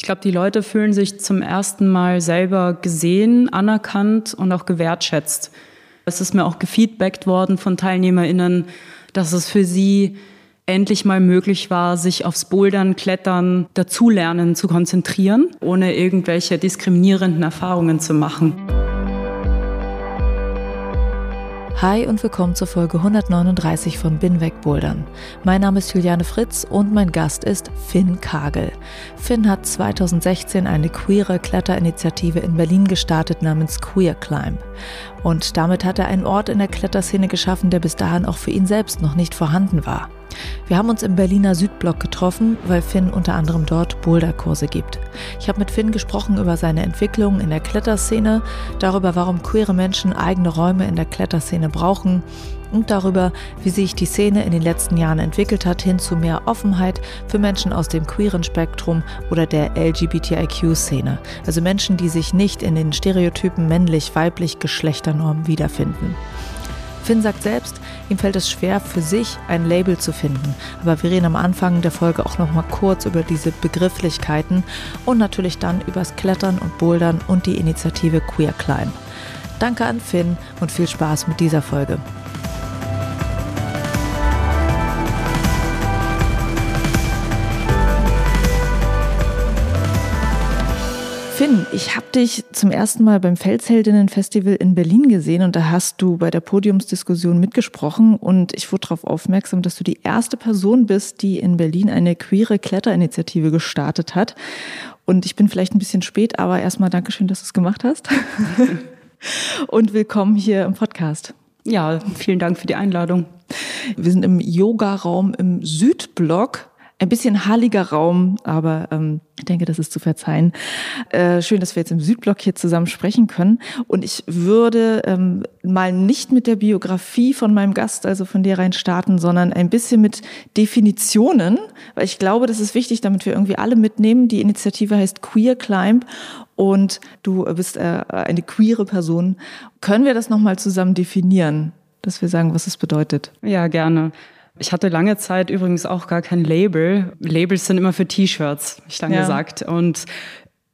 Ich glaube, die Leute fühlen sich zum ersten Mal selber gesehen, anerkannt und auch gewertschätzt. Es ist mir auch gefeedbackt worden von TeilnehmerInnen, dass es für sie endlich mal möglich war, sich aufs Bouldern, Klettern, Dazulernen zu konzentrieren, ohne irgendwelche diskriminierenden Erfahrungen zu machen. Hi und willkommen zur Folge 139 von Bin weg Bouldern. Mein Name ist Juliane Fritz und mein Gast ist Finn Kagel. Finn hat 2016 eine queere Kletterinitiative in Berlin gestartet namens Queer Climb. Und damit hat er einen Ort in der Kletterszene geschaffen, der bis dahin auch für ihn selbst noch nicht vorhanden war. Wir haben uns im Berliner Südblock getroffen, weil Finn unter anderem dort Boulderkurse gibt. Ich habe mit Finn gesprochen über seine Entwicklung in der Kletterszene, darüber, warum queere Menschen eigene Räume in der Kletterszene brauchen und darüber, wie sich die Szene in den letzten Jahren entwickelt hat hin zu mehr Offenheit für Menschen aus dem queeren Spektrum oder der LGBTIQ-Szene. Also Menschen, die sich nicht in den Stereotypen männlich-weiblich Geschlechternormen wiederfinden. Finn sagt selbst, ihm fällt es schwer, für sich ein Label zu finden. Aber wir reden am Anfang der Folge auch noch mal kurz über diese Begrifflichkeiten und natürlich dann übers Klettern und Bouldern und die Initiative Queer Climb. Danke an Finn und viel Spaß mit dieser Folge. Ich habe dich zum ersten Mal beim Felsheldinnen-Festival in Berlin gesehen und da hast du bei der Podiumsdiskussion mitgesprochen und ich wurde darauf aufmerksam, dass du die erste Person bist, die in Berlin eine queere Kletterinitiative gestartet hat. Und ich bin vielleicht ein bisschen spät, aber erstmal Dankeschön, dass du es gemacht hast. und willkommen hier im Podcast. Ja, vielen Dank für die Einladung. Wir sind im Yoga-Raum im Südblock ein bisschen halliger Raum, aber ähm, ich denke, das ist zu verzeihen. Äh, schön, dass wir jetzt im Südblock hier zusammen sprechen können. Und ich würde ähm, mal nicht mit der Biografie von meinem Gast, also von dir rein starten, sondern ein bisschen mit Definitionen, weil ich glaube, das ist wichtig, damit wir irgendwie alle mitnehmen. Die Initiative heißt Queer Climb und du bist äh, eine queere Person. Können wir das nochmal zusammen definieren, dass wir sagen, was es bedeutet? Ja, gerne. Ich hatte lange Zeit übrigens auch gar kein Label. Labels sind immer für T-Shirts, hab ich lange ja. gesagt. Und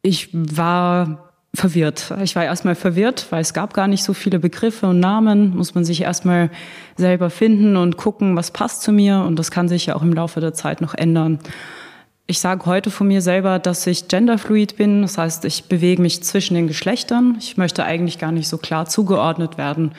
ich war verwirrt. Ich war erstmal verwirrt, weil es gab gar nicht so viele Begriffe und Namen. Muss man sich erstmal selber finden und gucken, was passt zu mir. Und das kann sich ja auch im Laufe der Zeit noch ändern. Ich sage heute von mir selber, dass ich genderfluid bin. Das heißt, ich bewege mich zwischen den Geschlechtern. Ich möchte eigentlich gar nicht so klar zugeordnet werden.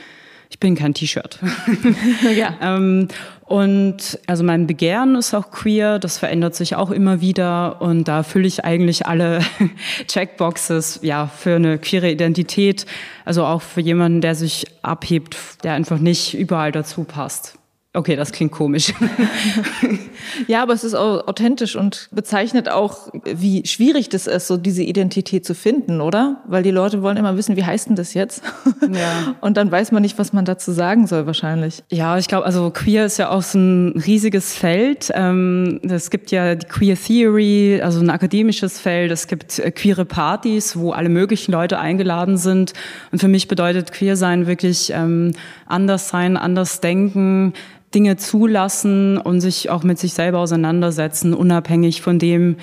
Ich bin kein T-Shirt. ja. ähm, und also mein Begehren ist auch queer, das verändert sich auch immer wieder und da fülle ich eigentlich alle Checkboxes ja für eine queere Identität, also auch für jemanden, der sich abhebt, der einfach nicht überall dazu passt. Okay, das klingt komisch. ja, aber es ist auch authentisch und bezeichnet auch, wie schwierig das ist, so diese Identität zu finden, oder? Weil die Leute wollen immer wissen, wie heißt denn das jetzt? Ja. Und dann weiß man nicht, was man dazu sagen soll, wahrscheinlich. Ja, ich glaube, also queer ist ja auch so ein riesiges Feld. Ähm, es gibt ja die Queer Theory, also ein akademisches Feld. Es gibt äh, queere Partys, wo alle möglichen Leute eingeladen sind. Und für mich bedeutet queer sein wirklich ähm, anders sein, anders denken, Dinge zulassen und sich auch mit sich selber auseinandersetzen, unabhängig von dem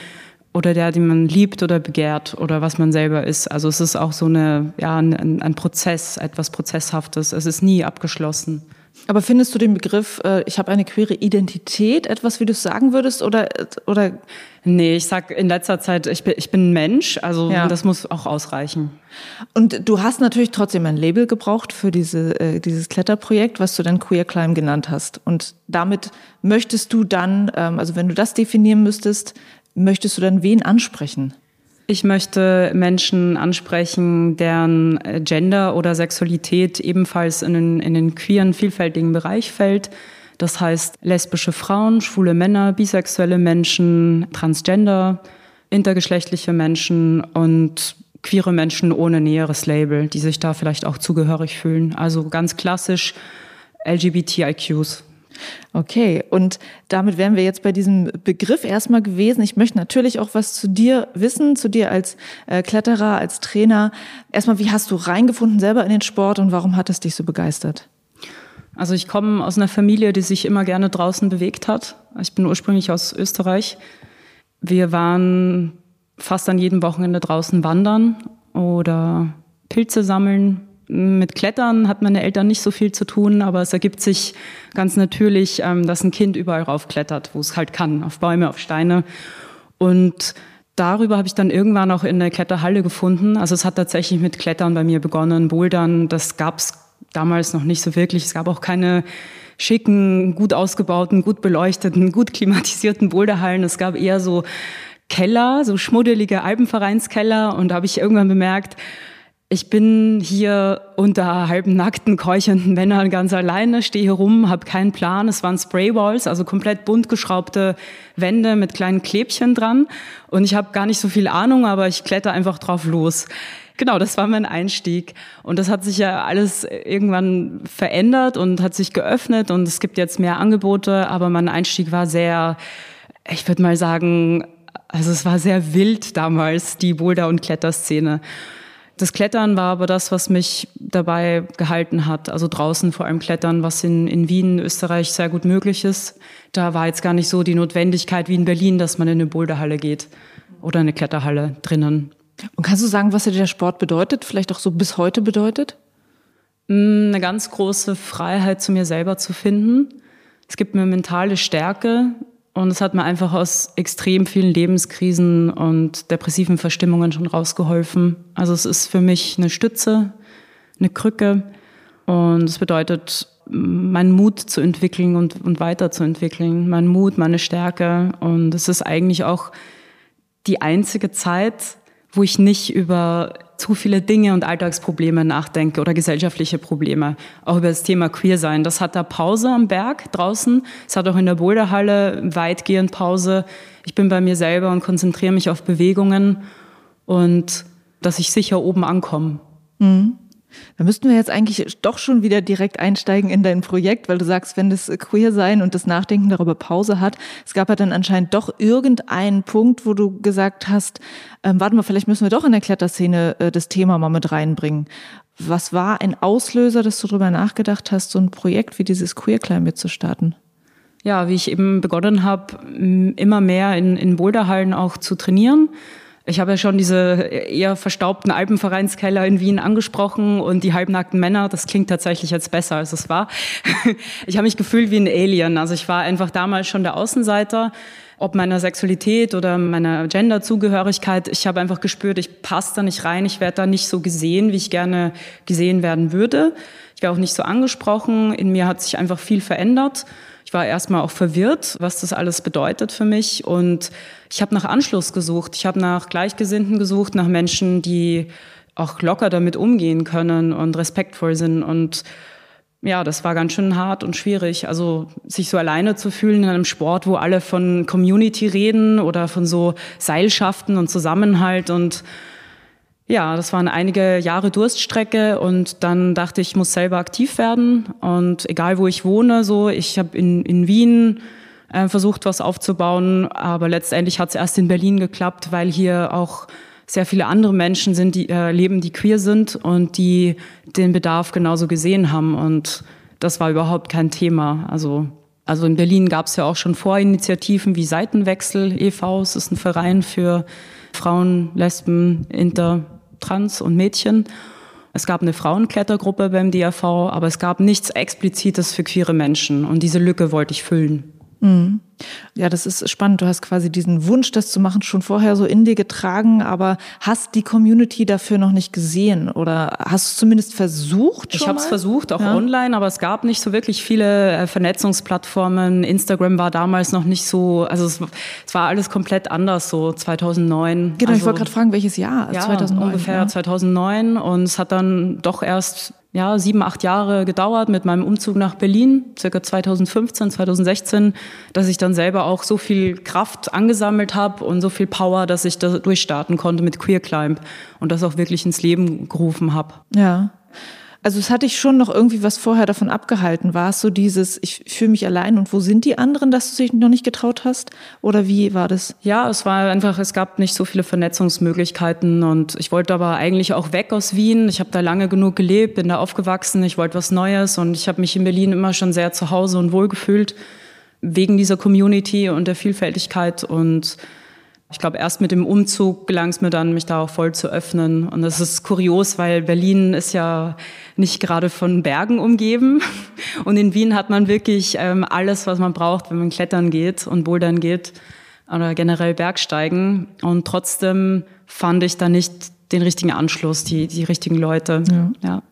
oder der, den man liebt oder begehrt oder was man selber ist. Also es ist auch so eine, ja, ein, ein Prozess, etwas Prozesshaftes. Es ist nie abgeschlossen. Aber findest du den Begriff, äh, ich habe eine queere Identität, etwas, wie du es sagen würdest? Oder, oder? Nee, ich sag in letzter Zeit, ich bin, ich bin ein Mensch, also ja. das muss auch ausreichen. Und du hast natürlich trotzdem ein Label gebraucht für diese, äh, dieses Kletterprojekt, was du dann Queer Climb genannt hast. Und damit möchtest du dann, ähm, also wenn du das definieren müsstest, möchtest du dann wen ansprechen? Ich möchte Menschen ansprechen, deren Gender oder Sexualität ebenfalls in den, in den queeren, vielfältigen Bereich fällt. Das heißt lesbische Frauen, schwule Männer, bisexuelle Menschen, Transgender, intergeschlechtliche Menschen und queere Menschen ohne näheres Label, die sich da vielleicht auch zugehörig fühlen. Also ganz klassisch LGBTIQs. Okay, und damit wären wir jetzt bei diesem Begriff erstmal gewesen. Ich möchte natürlich auch was zu dir wissen, zu dir als äh, Kletterer, als Trainer. Erstmal, wie hast du reingefunden selber in den Sport und warum hat es dich so begeistert? Also ich komme aus einer Familie, die sich immer gerne draußen bewegt hat. Ich bin ursprünglich aus Österreich. Wir waren fast an jedem Wochenende draußen wandern oder Pilze sammeln. Mit Klettern hat meine Eltern nicht so viel zu tun, aber es ergibt sich ganz natürlich, ähm, dass ein Kind überall raufklettert, wo es halt kann, auf Bäume, auf Steine. Und darüber habe ich dann irgendwann auch in der Kletterhalle gefunden. Also es hat tatsächlich mit Klettern bei mir begonnen, Bouldern. Das gab es damals noch nicht so wirklich. Es gab auch keine schicken, gut ausgebauten, gut beleuchteten, gut klimatisierten Boulderhallen. Es gab eher so Keller, so schmuddelige Alpenvereinskeller. Und da habe ich irgendwann bemerkt, ich bin hier unter halben nackten, keuchenden Männern ganz alleine, stehe hier rum, habe keinen Plan. Es waren Spraywalls, also komplett bunt geschraubte Wände mit kleinen Klebchen dran. Und ich habe gar nicht so viel Ahnung, aber ich kletter einfach drauf los. Genau, das war mein Einstieg. Und das hat sich ja alles irgendwann verändert und hat sich geöffnet und es gibt jetzt mehr Angebote, aber mein Einstieg war sehr, ich würde mal sagen, also es war sehr wild damals, die Boulder- und Kletterszene. Das Klettern war aber das, was mich dabei gehalten hat. Also draußen vor allem Klettern, was in, in Wien, Österreich sehr gut möglich ist. Da war jetzt gar nicht so die Notwendigkeit wie in Berlin, dass man in eine Boulderhalle geht oder eine Kletterhalle drinnen. Und kannst du sagen, was dir der Sport bedeutet, vielleicht auch so bis heute bedeutet? Mm, eine ganz große Freiheit zu mir selber zu finden. Es gibt mir mentale Stärke und es hat mir einfach aus extrem vielen Lebenskrisen und depressiven Verstimmungen schon rausgeholfen. Also es ist für mich eine Stütze, eine Krücke und es bedeutet, meinen Mut zu entwickeln und, und weiterzuentwickeln, meinen Mut, meine Stärke. Und es ist eigentlich auch die einzige Zeit, wo ich nicht über zu viele Dinge und Alltagsprobleme nachdenke oder gesellschaftliche Probleme. Auch über das Thema Queer sein. Das hat da Pause am Berg draußen. Es hat auch in der Boulderhalle weitgehend Pause. Ich bin bei mir selber und konzentriere mich auf Bewegungen und dass ich sicher oben ankomme. Mhm. Da müssten wir jetzt eigentlich doch schon wieder direkt einsteigen in dein Projekt, weil du sagst, wenn das Queer sein und das Nachdenken darüber Pause hat, es gab ja dann anscheinend doch irgendeinen Punkt, wo du gesagt hast, ähm, warte mal, vielleicht müssen wir doch in der Kletterszene äh, das Thema mal mit reinbringen. Was war ein Auslöser, dass du darüber nachgedacht hast, so ein Projekt wie dieses Queer Climate zu starten? Ja, wie ich eben begonnen habe, immer mehr in, in Boulderhallen auch zu trainieren ich habe ja schon diese eher verstaubten Alpenvereinskeller in Wien angesprochen und die halbnackten Männer, das klingt tatsächlich jetzt besser, als es war. Ich habe mich gefühlt wie ein Alien. Also ich war einfach damals schon der Außenseiter, ob meiner Sexualität oder meiner Genderzugehörigkeit. Ich habe einfach gespürt, ich passe da nicht rein, ich werde da nicht so gesehen, wie ich gerne gesehen werden würde. Ich wäre auch nicht so angesprochen. In mir hat sich einfach viel verändert. Ich war erstmal auch verwirrt, was das alles bedeutet für mich. Und ich habe nach Anschluss gesucht. Ich habe nach Gleichgesinnten gesucht, nach Menschen, die auch locker damit umgehen können und respektvoll sind. Und ja, das war ganz schön hart und schwierig. Also sich so alleine zu fühlen in einem Sport, wo alle von Community reden oder von so Seilschaften und Zusammenhalt und ja, das waren einige Jahre Durststrecke und dann dachte ich, ich muss selber aktiv werden und egal wo ich wohne, so ich habe in, in Wien äh, versucht, was aufzubauen, aber letztendlich hat es erst in Berlin geklappt, weil hier auch sehr viele andere Menschen sind, die äh, leben, die queer sind und die den Bedarf genauso gesehen haben und das war überhaupt kein Thema. Also also in Berlin gab es ja auch schon Vorinitiativen wie Seitenwechsel e.V. Es ist ein Verein für Frauen, Lesben, Inter, Trans und Mädchen. Es gab eine Frauenklettergruppe beim DRV, aber es gab nichts Explizites für queere Menschen. Und diese Lücke wollte ich füllen. Mhm. Ja, das ist spannend. Du hast quasi diesen Wunsch, das zu machen, schon vorher so in dir getragen, aber hast die Community dafür noch nicht gesehen oder hast du zumindest versucht? ich habe es versucht, auch ja. online, aber es gab nicht so wirklich viele äh, Vernetzungsplattformen. Instagram war damals noch nicht so, also es, es war alles komplett anders, so 2009. Genau, also, ich wollte gerade fragen, welches Jahr? Ja, 2009, ungefähr ja. 2009 und es hat dann doch erst ja, sieben, acht Jahre gedauert mit meinem Umzug nach Berlin, circa 2015, 2016, dass ich dann selber auch so viel Kraft angesammelt habe und so viel Power, dass ich da durchstarten konnte mit Queer Climb und das auch wirklich ins Leben gerufen habe. Ja. Also es hatte ich schon noch irgendwie was vorher davon abgehalten. War es so dieses, ich fühle mich allein und wo sind die anderen, dass du dich noch nicht getraut hast? Oder wie war das? Ja, es war einfach, es gab nicht so viele Vernetzungsmöglichkeiten und ich wollte aber eigentlich auch weg aus Wien. Ich habe da lange genug gelebt, bin da aufgewachsen, ich wollte was Neues und ich habe mich in Berlin immer schon sehr zu Hause und wohl gefühlt wegen dieser Community und der Vielfältigkeit und ich glaube, erst mit dem Umzug gelang es mir dann, mich da auch voll zu öffnen. Und das ist kurios, weil Berlin ist ja nicht gerade von Bergen umgeben. Und in Wien hat man wirklich ähm, alles, was man braucht, wenn man klettern geht und bouldern geht oder generell Bergsteigen. Und trotzdem fand ich da nicht den richtigen Anschluss, die, die richtigen Leute. Ja. ja.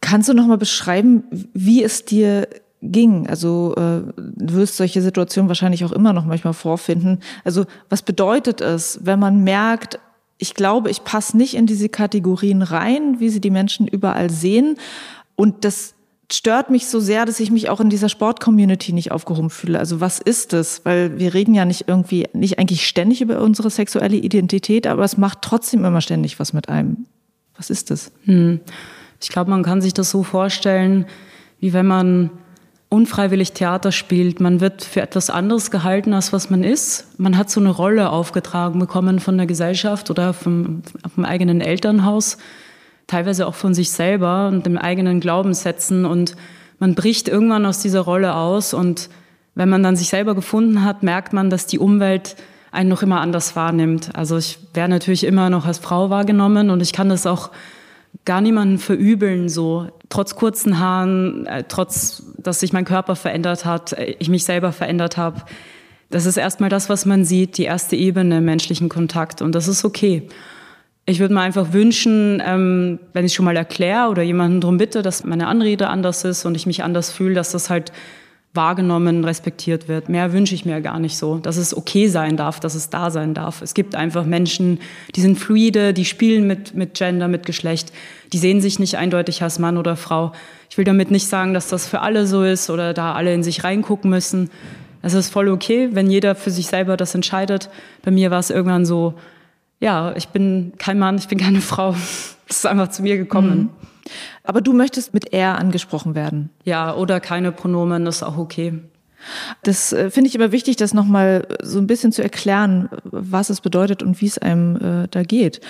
Kannst du noch mal beschreiben, wie es dir ging. Also äh, du wirst solche Situationen wahrscheinlich auch immer noch manchmal vorfinden. Also was bedeutet es, wenn man merkt, ich glaube, ich passe nicht in diese Kategorien rein, wie sie die Menschen überall sehen. Und das stört mich so sehr, dass ich mich auch in dieser Sport-Community nicht aufgehoben fühle. Also was ist es? Weil wir reden ja nicht irgendwie, nicht eigentlich ständig über unsere sexuelle Identität, aber es macht trotzdem immer ständig was mit einem. Was ist das? Hm. Ich glaube, man kann sich das so vorstellen, wie wenn man unfreiwillig Theater spielt. Man wird für etwas anderes gehalten, als was man ist. Man hat so eine Rolle aufgetragen bekommen von der Gesellschaft oder vom, vom eigenen Elternhaus, teilweise auch von sich selber und dem eigenen Glaubenssätzen. Und man bricht irgendwann aus dieser Rolle aus. Und wenn man dann sich selber gefunden hat, merkt man, dass die Umwelt einen noch immer anders wahrnimmt. Also ich wäre natürlich immer noch als Frau wahrgenommen und ich kann das auch gar niemanden verübeln, so trotz kurzen Haaren, äh, trotz, dass sich mein Körper verändert hat, äh, ich mich selber verändert habe. Das ist erstmal das, was man sieht, die erste Ebene menschlichen Kontakt und das ist okay. Ich würde mir einfach wünschen, ähm, wenn ich schon mal erkläre oder jemanden darum bitte, dass meine Anrede anders ist und ich mich anders fühle, dass das halt wahrgenommen, respektiert wird. Mehr wünsche ich mir gar nicht so, dass es okay sein darf, dass es da sein darf. Es gibt einfach Menschen, die sind fluide, die spielen mit, mit Gender, mit Geschlecht, die sehen sich nicht eindeutig als Mann oder Frau. Ich will damit nicht sagen, dass das für alle so ist oder da alle in sich reingucken müssen. Es ist voll okay, wenn jeder für sich selber das entscheidet. Bei mir war es irgendwann so, ja, ich bin kein Mann, ich bin keine Frau. Es ist einfach zu mir gekommen. Mhm. Aber du möchtest mit er angesprochen werden. Ja, oder keine Pronomen, ist auch okay. Das äh, finde ich aber wichtig, das nochmal so ein bisschen zu erklären, was es bedeutet und wie es einem äh, da geht.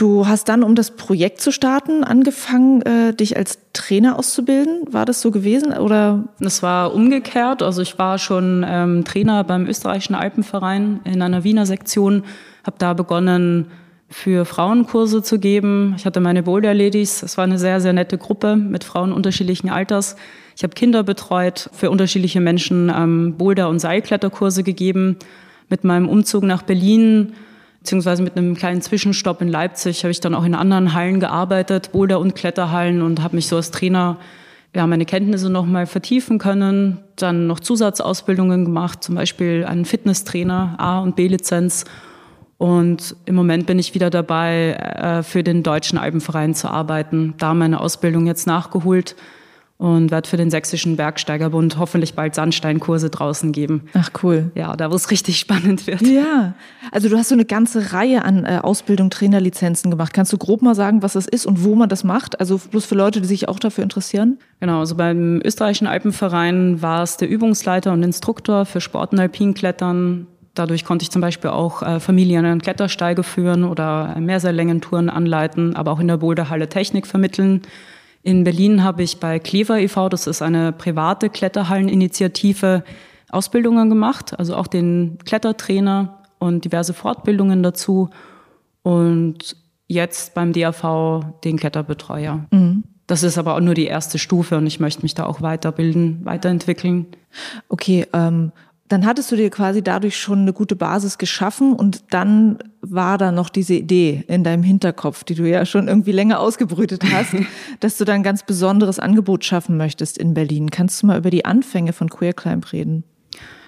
Du hast dann, um das Projekt zu starten, angefangen, äh, dich als Trainer auszubilden. War das so gewesen oder? Das war umgekehrt. Also ich war schon ähm, Trainer beim österreichischen Alpenverein in einer Wiener Sektion, habe da begonnen, für Frauenkurse zu geben. Ich hatte meine Boulder Ladies. Es war eine sehr, sehr nette Gruppe mit Frauen unterschiedlichen Alters. Ich habe Kinder betreut, für unterschiedliche Menschen ähm, Boulder- und Seilkletterkurse gegeben. Mit meinem Umzug nach Berlin, beziehungsweise mit einem kleinen Zwischenstopp in Leipzig, habe ich dann auch in anderen Hallen gearbeitet, Boulder- und Kletterhallen und habe mich so als Trainer ja, meine Kenntnisse noch mal vertiefen können, dann noch Zusatzausbildungen gemacht, zum Beispiel einen Fitnesstrainer, A- und B-Lizenz und im Moment bin ich wieder dabei, äh, für den Deutschen Alpenverein zu arbeiten. Da meine Ausbildung jetzt nachgeholt und werde für den Sächsischen Bergsteigerbund hoffentlich bald Sandsteinkurse draußen geben. Ach cool. Ja, da wo es richtig spannend wird. Ja, also du hast so eine ganze Reihe an äh, Ausbildung, Trainerlizenzen gemacht. Kannst du grob mal sagen, was das ist und wo man das macht? Also bloß für Leute, die sich auch dafür interessieren? Genau, also beim Österreichischen Alpenverein war es der Übungsleiter und Instruktor für Sport- und Alpinklettern, Dadurch konnte ich zum Beispiel auch äh, Familien an Klettersteige führen oder Mehrseillängen-Touren anleiten, aber auch in der Boulderhalle Technik vermitteln. In Berlin habe ich bei Clever e.V., das ist eine private Kletterhalleninitiative, Ausbildungen gemacht, also auch den Klettertrainer und diverse Fortbildungen dazu. Und jetzt beim DAV den Kletterbetreuer. Mhm. Das ist aber auch nur die erste Stufe und ich möchte mich da auch weiterbilden, weiterentwickeln. Okay, ähm, dann hattest du dir quasi dadurch schon eine gute Basis geschaffen und dann war da noch diese Idee in deinem Hinterkopf, die du ja schon irgendwie länger ausgebrütet hast, dass du dann ein ganz besonderes Angebot schaffen möchtest in Berlin. Kannst du mal über die Anfänge von Queer Climb reden?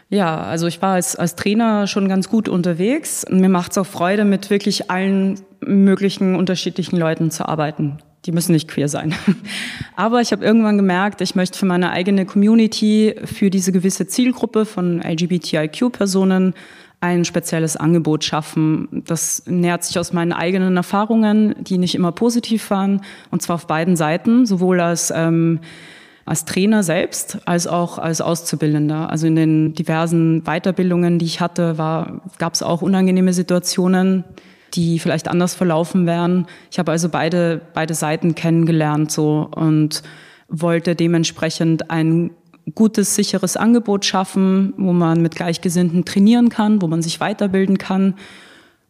Ja, also ich war als, als Trainer schon ganz gut unterwegs. Mir macht es auch Freude, mit wirklich allen möglichen unterschiedlichen Leuten zu arbeiten. Die müssen nicht queer sein. Aber ich habe irgendwann gemerkt, ich möchte für meine eigene Community, für diese gewisse Zielgruppe von LGBTIQ-Personen ein spezielles Angebot schaffen. Das nähert sich aus meinen eigenen Erfahrungen, die nicht immer positiv waren, und zwar auf beiden Seiten, sowohl als ähm, als Trainer selbst als auch als Auszubildender. Also in den diversen Weiterbildungen, die ich hatte, gab es auch unangenehme Situationen, die vielleicht anders verlaufen wären. Ich habe also beide, beide Seiten kennengelernt so und wollte dementsprechend ein gutes, sicheres Angebot schaffen, wo man mit Gleichgesinnten trainieren kann, wo man sich weiterbilden kann,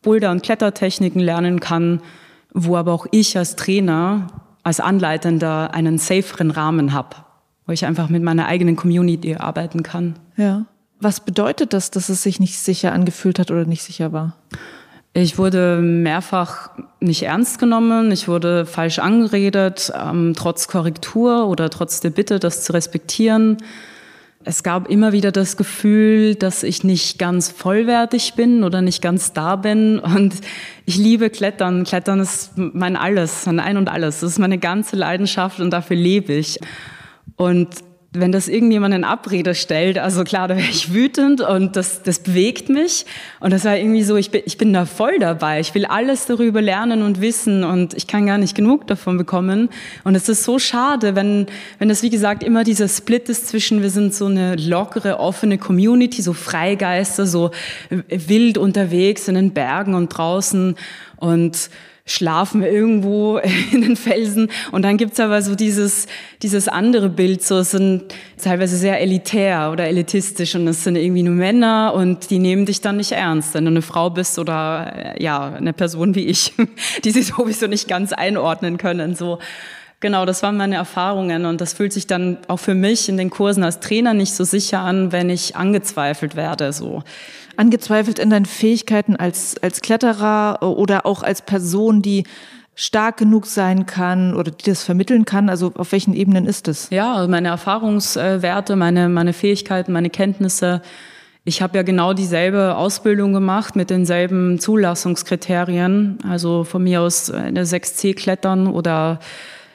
Boulder- und Klettertechniken lernen kann, wo aber auch ich als Trainer, als Anleitender einen saferen Rahmen habe, wo ich einfach mit meiner eigenen Community arbeiten kann. Ja. Was bedeutet das, dass es sich nicht sicher angefühlt hat oder nicht sicher war? Ich wurde mehrfach nicht ernst genommen, ich wurde falsch angeredet, ähm, trotz Korrektur oder trotz der Bitte, das zu respektieren. Es gab immer wieder das Gefühl, dass ich nicht ganz vollwertig bin oder nicht ganz da bin. Und ich liebe Klettern. Klettern ist mein Alles, mein Ein und Alles. Das ist meine ganze Leidenschaft und dafür lebe ich. Und wenn das irgendjemand in Abrede stellt, also klar, da wäre ich wütend und das, das bewegt mich. Und das war irgendwie so, ich bin, ich bin da voll dabei. Ich will alles darüber lernen und wissen und ich kann gar nicht genug davon bekommen. Und es ist so schade, wenn, wenn das, wie gesagt, immer dieser Split ist zwischen, wir sind so eine lockere, offene Community, so Freigeister, so wild unterwegs in den Bergen und draußen und schlafen irgendwo in den Felsen. Und dann gibt's aber so dieses, dieses andere Bild, so es sind teilweise sehr elitär oder elitistisch und es sind irgendwie nur Männer und die nehmen dich dann nicht ernst, wenn du eine Frau bist oder äh, ja, eine Person wie ich, die sie sowieso nicht ganz einordnen können. So. Genau, das waren meine Erfahrungen und das fühlt sich dann auch für mich in den Kursen als Trainer nicht so sicher an, wenn ich angezweifelt werde. So angezweifelt in deinen Fähigkeiten als, als Kletterer oder auch als Person, die stark genug sein kann oder die das vermitteln kann? Also auf welchen Ebenen ist es? Ja, also meine Erfahrungswerte, meine, meine Fähigkeiten, meine Kenntnisse. Ich habe ja genau dieselbe Ausbildung gemacht mit denselben Zulassungskriterien. Also von mir aus eine 6C klettern oder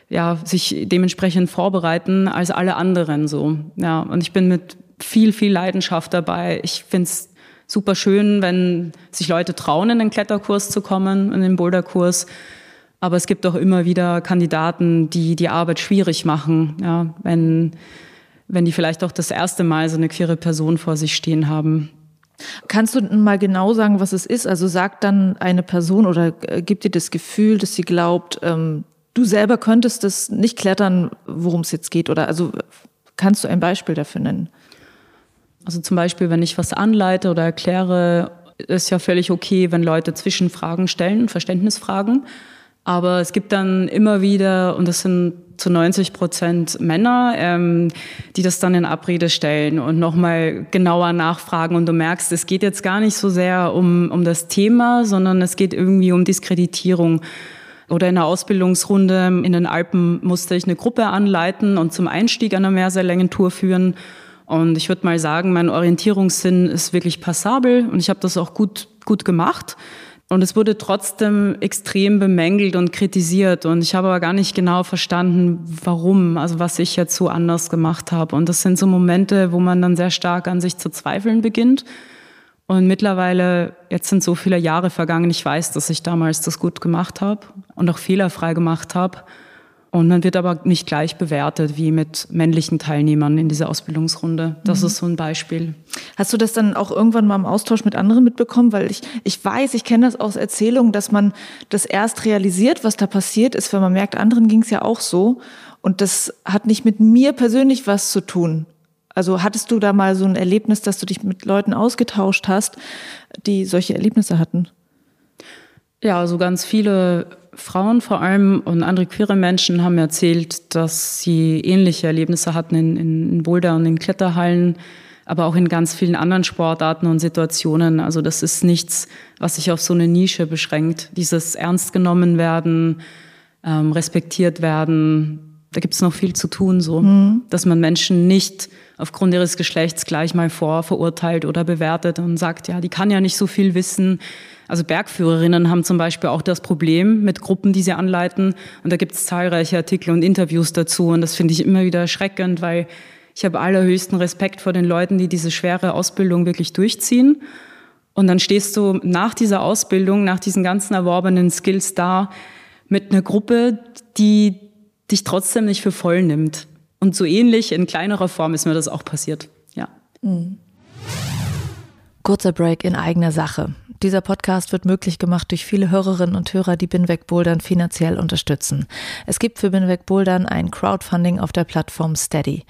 ja, sich dementsprechend vorbereiten als alle anderen so. Ja, und ich bin mit viel, viel Leidenschaft dabei. Ich finde es super schön, wenn sich Leute trauen, in den Kletterkurs zu kommen, in den Boulderkurs. Aber es gibt auch immer wieder Kandidaten, die die Arbeit schwierig machen, ja, wenn, wenn die vielleicht auch das erste Mal so eine queere Person vor sich stehen haben. Kannst du mal genau sagen, was es ist? Also sagt dann eine Person oder äh, gibt dir das Gefühl, dass sie glaubt, ähm, du selber könntest das nicht klettern, worum es jetzt geht? Oder also kannst du ein Beispiel dafür nennen? Also zum Beispiel, wenn ich was anleite oder erkläre, ist ja völlig okay, wenn Leute Zwischenfragen stellen, Verständnisfragen. Aber es gibt dann immer wieder, und das sind zu 90 Prozent Männer, ähm, die das dann in Abrede stellen und nochmal genauer nachfragen. Und du merkst, es geht jetzt gar nicht so sehr um, um das Thema, sondern es geht irgendwie um Diskreditierung. Oder in einer Ausbildungsrunde in den Alpen musste ich eine Gruppe anleiten und zum Einstieg einer Mehrseillängentour führen. Und ich würde mal sagen, mein Orientierungssinn ist wirklich passabel und ich habe das auch gut, gut gemacht. Und es wurde trotzdem extrem bemängelt und kritisiert. Und ich habe aber gar nicht genau verstanden, warum, also was ich jetzt so anders gemacht habe. Und das sind so Momente, wo man dann sehr stark an sich zu zweifeln beginnt. Und mittlerweile, jetzt sind so viele Jahre vergangen, ich weiß, dass ich damals das gut gemacht habe und auch fehlerfrei gemacht habe. Und man wird aber nicht gleich bewertet wie mit männlichen Teilnehmern in dieser Ausbildungsrunde. Das mhm. ist so ein Beispiel. Hast du das dann auch irgendwann mal im Austausch mit anderen mitbekommen? Weil ich, ich weiß, ich kenne das aus Erzählungen, dass man das erst realisiert, was da passiert ist, wenn man merkt, anderen ging es ja auch so. Und das hat nicht mit mir persönlich was zu tun. Also hattest du da mal so ein Erlebnis, dass du dich mit Leuten ausgetauscht hast, die solche Erlebnisse hatten? Ja, also ganz viele Frauen vor allem und andere queere Menschen haben erzählt, dass sie ähnliche Erlebnisse hatten in, in Boulder und in Kletterhallen, aber auch in ganz vielen anderen Sportarten und Situationen. Also das ist nichts, was sich auf so eine Nische beschränkt. Dieses ernst genommen werden, ähm, respektiert werden, da gibt es noch viel zu tun, so, mhm. dass man Menschen nicht aufgrund ihres Geschlechts gleich mal vor verurteilt oder bewertet und sagt, ja, die kann ja nicht so viel wissen. Also Bergführerinnen haben zum Beispiel auch das Problem mit Gruppen, die sie anleiten. Und da gibt es zahlreiche Artikel und Interviews dazu. Und das finde ich immer wieder erschreckend, weil ich habe allerhöchsten Respekt vor den Leuten, die diese schwere Ausbildung wirklich durchziehen. Und dann stehst du nach dieser Ausbildung, nach diesen ganzen erworbenen Skills da mit einer Gruppe, die dich trotzdem nicht für voll nimmt. Und so ähnlich in kleinerer Form ist mir das auch passiert. Ja. Mhm. Kurzer Break in eigener Sache. Dieser Podcast wird möglich gemacht durch viele Hörerinnen und Hörer, die Binweg Bouldern finanziell unterstützen. Es gibt für Binweg Bouldern ein Crowdfunding auf der Plattform Steady.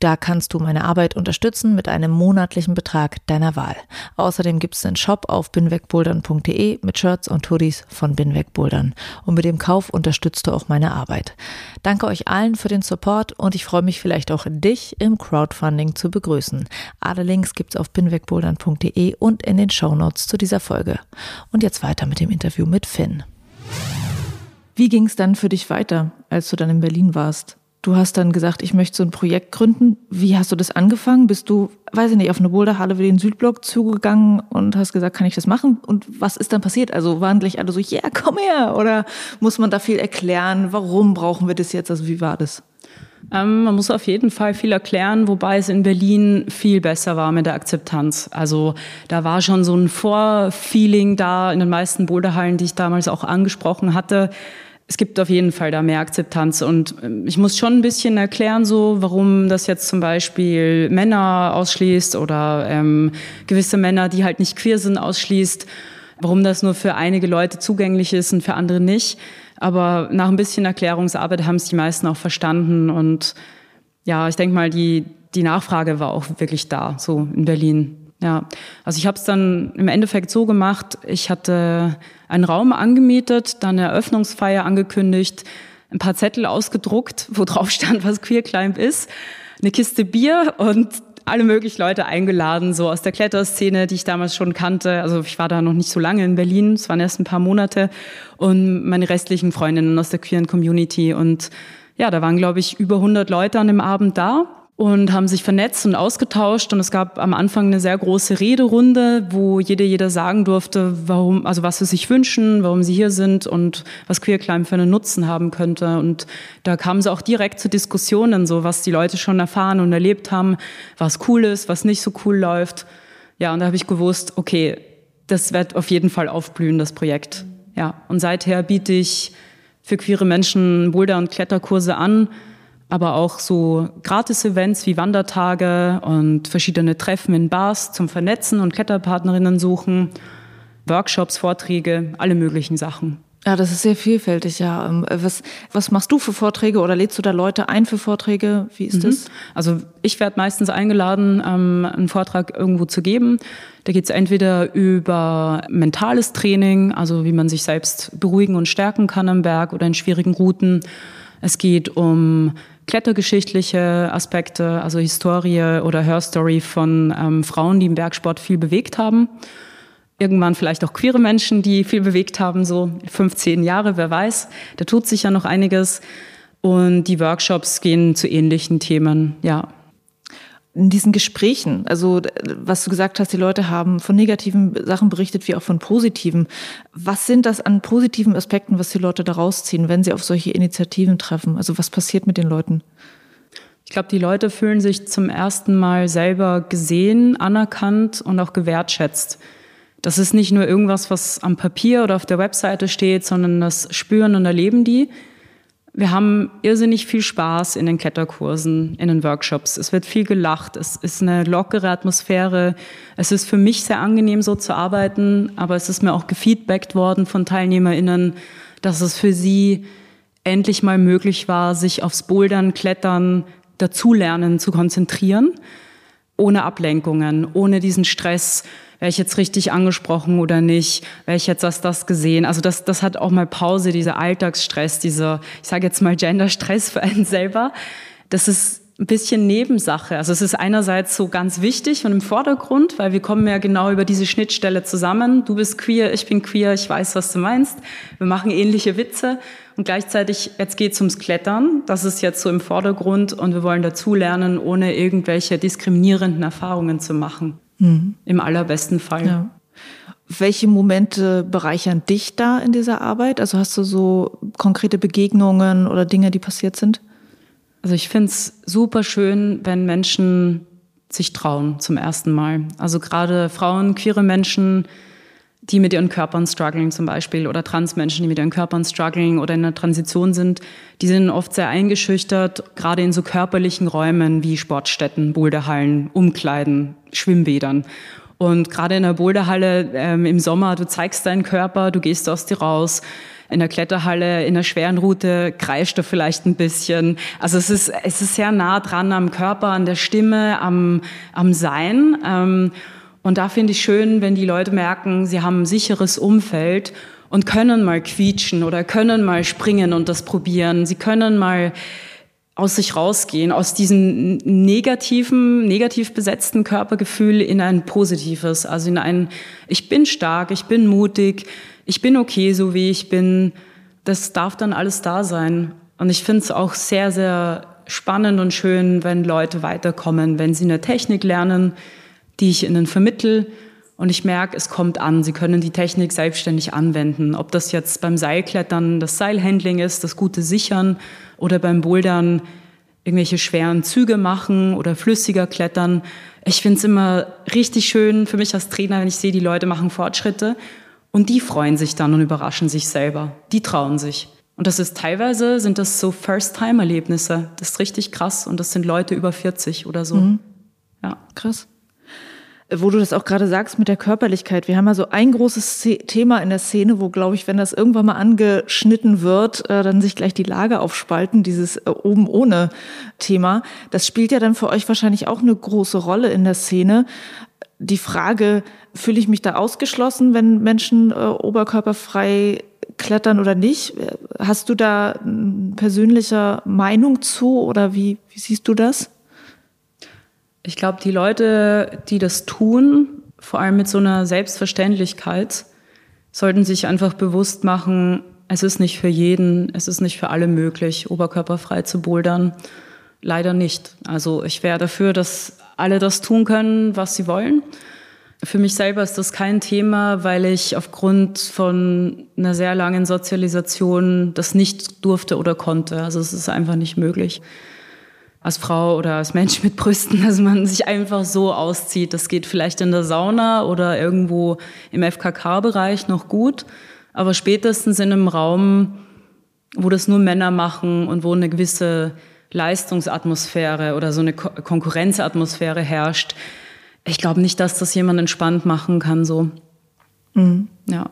Da kannst du meine Arbeit unterstützen mit einem monatlichen Betrag deiner Wahl. Außerdem gibt es einen Shop auf binwegbouldern.de mit Shirts und Hoodies von Binwegbouldern. Und mit dem Kauf unterstützt du auch meine Arbeit. Danke euch allen für den Support und ich freue mich vielleicht auch dich im Crowdfunding zu begrüßen. Alle Links gibt's auf binwegbouldern.de und in den Shownotes zu dieser Folge. Und jetzt weiter mit dem Interview mit Finn. Wie ging es dann für dich weiter, als du dann in Berlin warst? Du hast dann gesagt, ich möchte so ein Projekt gründen. Wie hast du das angefangen? Bist du, weiß ich nicht, auf eine Boulderhalle wie den Südblock zugegangen und hast gesagt, kann ich das machen? Und was ist dann passiert? Also waren gleich alle so, ja, yeah, komm her? Oder muss man da viel erklären? Warum brauchen wir das jetzt? Also wie war das? Ähm, man muss auf jeden Fall viel erklären, wobei es in Berlin viel besser war mit der Akzeptanz. Also da war schon so ein Vorfeeling da in den meisten Boulderhallen, die ich damals auch angesprochen hatte es gibt auf jeden Fall da mehr Akzeptanz und ähm, ich muss schon ein bisschen erklären, so warum das jetzt zum Beispiel Männer ausschließt oder ähm, gewisse Männer, die halt nicht queer sind, ausschließt, warum das nur für einige Leute zugänglich ist und für andere nicht. Aber nach ein bisschen Erklärungsarbeit haben es die meisten auch verstanden und ja, ich denke mal, die die Nachfrage war auch wirklich da, so in Berlin. Ja, also ich habe es dann im Endeffekt so gemacht, ich hatte einen Raum angemietet, dann eine Eröffnungsfeier angekündigt, ein paar Zettel ausgedruckt, wo drauf stand, was Queer Climb ist, eine Kiste Bier und alle möglichen Leute eingeladen, so aus der Kletterszene, die ich damals schon kannte. Also ich war da noch nicht so lange in Berlin, es waren erst ein paar Monate. Und meine restlichen Freundinnen aus der queeren Community. Und ja, da waren, glaube ich, über 100 Leute an dem Abend da und haben sich vernetzt und ausgetauscht und es gab am Anfang eine sehr große Rederunde, wo jede jeder sagen durfte, warum also was sie sich wünschen, warum sie hier sind und was Queer Climb für einen Nutzen haben könnte und da kamen sie auch direkt zu Diskussionen so was die Leute schon erfahren und erlebt haben, was cool ist, was nicht so cool läuft. Ja, und da habe ich gewusst, okay, das wird auf jeden Fall aufblühen das Projekt. Ja, und seither biete ich für queere Menschen Boulder und Kletterkurse an aber auch so Gratis-Events wie Wandertage und verschiedene Treffen in Bars zum Vernetzen und Kletterpartnerinnen suchen, Workshops, Vorträge, alle möglichen Sachen. Ja, das ist sehr vielfältig, ja. Ähm, was, was machst du für Vorträge oder lädst du da Leute ein für Vorträge? Wie ist mhm. das? Also ich werde meistens eingeladen, ähm, einen Vortrag irgendwo zu geben. Da geht es entweder über mentales Training, also wie man sich selbst beruhigen und stärken kann am Berg oder in schwierigen Routen. Es geht um klettergeschichtliche Aspekte, also Historie oder Hörstory von ähm, Frauen, die im Bergsport viel bewegt haben. Irgendwann vielleicht auch queere Menschen, die viel bewegt haben, so 15 Jahre, wer weiß. Da tut sich ja noch einiges. Und die Workshops gehen zu ähnlichen Themen, ja in diesen Gesprächen, also was du gesagt hast, die Leute haben von negativen Sachen berichtet wie auch von positiven. Was sind das an positiven Aspekten, was die Leute da rausziehen, wenn sie auf solche Initiativen treffen? Also was passiert mit den Leuten? Ich glaube, die Leute fühlen sich zum ersten Mal selber gesehen, anerkannt und auch gewertschätzt. Das ist nicht nur irgendwas, was am Papier oder auf der Webseite steht, sondern das spüren und erleben die. Wir haben irrsinnig viel Spaß in den Kletterkursen, in den Workshops. Es wird viel gelacht. Es ist eine lockere Atmosphäre. Es ist für mich sehr angenehm, so zu arbeiten. Aber es ist mir auch gefeedbackt worden von TeilnehmerInnen, dass es für sie endlich mal möglich war, sich aufs Bouldern, Klettern, Dazulernen zu konzentrieren. Ohne Ablenkungen, ohne diesen Stress, wäre ich jetzt richtig angesprochen oder nicht, wäre ich jetzt das, das gesehen. Also das, das hat auch mal Pause, dieser Alltagsstress, dieser, ich sage jetzt mal Genderstress für einen selber. Das ist ein bisschen Nebensache. Also es ist einerseits so ganz wichtig und im Vordergrund, weil wir kommen ja genau über diese Schnittstelle zusammen. Du bist queer, ich bin queer, ich weiß, was du meinst. Wir machen ähnliche Witze und gleichzeitig, jetzt geht's ums Klettern. Das ist jetzt so im Vordergrund und wir wollen dazulernen, ohne irgendwelche diskriminierenden Erfahrungen zu machen. Mhm. Im allerbesten Fall. Ja. Welche Momente bereichern dich da in dieser Arbeit? Also hast du so konkrete Begegnungen oder Dinge, die passiert sind? Also ich finde es super schön, wenn Menschen sich trauen zum ersten Mal. Also gerade Frauen, queere Menschen, die mit ihren Körpern strugglen zum Beispiel oder Transmenschen, die mit ihren Körpern strugglen oder in der Transition sind, die sind oft sehr eingeschüchtert, gerade in so körperlichen Räumen wie Sportstätten, Boulderhallen, Umkleiden, Schwimmbädern. Und gerade in der Boulderhalle ähm, im Sommer, du zeigst deinen Körper, du gehst aus dir raus, in der Kletterhalle, in der schweren Route kreischt er vielleicht ein bisschen. Also es ist, es ist sehr nah dran am Körper, an der Stimme, am, am Sein. Ähm, und da finde ich schön, wenn die Leute merken, sie haben ein sicheres Umfeld und können mal quietschen oder können mal springen und das probieren. Sie können mal aus sich rausgehen, aus diesem negativen, negativ besetzten Körpergefühl in ein positives, also in ein, ich bin stark, ich bin mutig, ich bin okay, so wie ich bin. Das darf dann alles da sein. Und ich finde es auch sehr, sehr spannend und schön, wenn Leute weiterkommen, wenn sie eine Technik lernen, die ich ihnen vermittel und ich merke, es kommt an. Sie können die Technik selbstständig anwenden. Ob das jetzt beim Seilklettern das Seilhandling ist, das gute Sichern oder beim Bouldern irgendwelche schweren Züge machen oder flüssiger klettern. Ich finde es immer richtig schön für mich als Trainer, wenn ich sehe, die Leute machen Fortschritte und die freuen sich dann und überraschen sich selber. Die trauen sich. Und das ist teilweise, sind das so First-Time-Erlebnisse. Das ist richtig krass. Und das sind Leute über 40 oder so. Mhm. Ja. Krass. Wo du das auch gerade sagst mit der Körperlichkeit. Wir haben ja so ein großes Thema in der Szene, wo, glaube ich, wenn das irgendwann mal angeschnitten wird, äh, dann sich gleich die Lage aufspalten, dieses äh, oben ohne Thema. Das spielt ja dann für euch wahrscheinlich auch eine große Rolle in der Szene die Frage, fühle ich mich da ausgeschlossen, wenn Menschen äh, oberkörperfrei klettern oder nicht? Hast du da persönliche Meinung zu oder wie, wie siehst du das? Ich glaube, die Leute, die das tun, vor allem mit so einer Selbstverständlichkeit, sollten sich einfach bewusst machen, es ist nicht für jeden, es ist nicht für alle möglich, oberkörperfrei zu bouldern. Leider nicht. Also ich wäre dafür, dass alle das tun können, was sie wollen. Für mich selber ist das kein Thema, weil ich aufgrund von einer sehr langen Sozialisation das nicht durfte oder konnte. Also es ist einfach nicht möglich. Als Frau oder als Mensch mit Brüsten, dass man sich einfach so auszieht. Das geht vielleicht in der Sauna oder irgendwo im FKK-Bereich noch gut. Aber spätestens in einem Raum, wo das nur Männer machen und wo eine gewisse Leistungsatmosphäre oder so eine Konkurrenzatmosphäre herrscht. Ich glaube nicht, dass das jemand entspannt machen kann so. Mhm. Ja.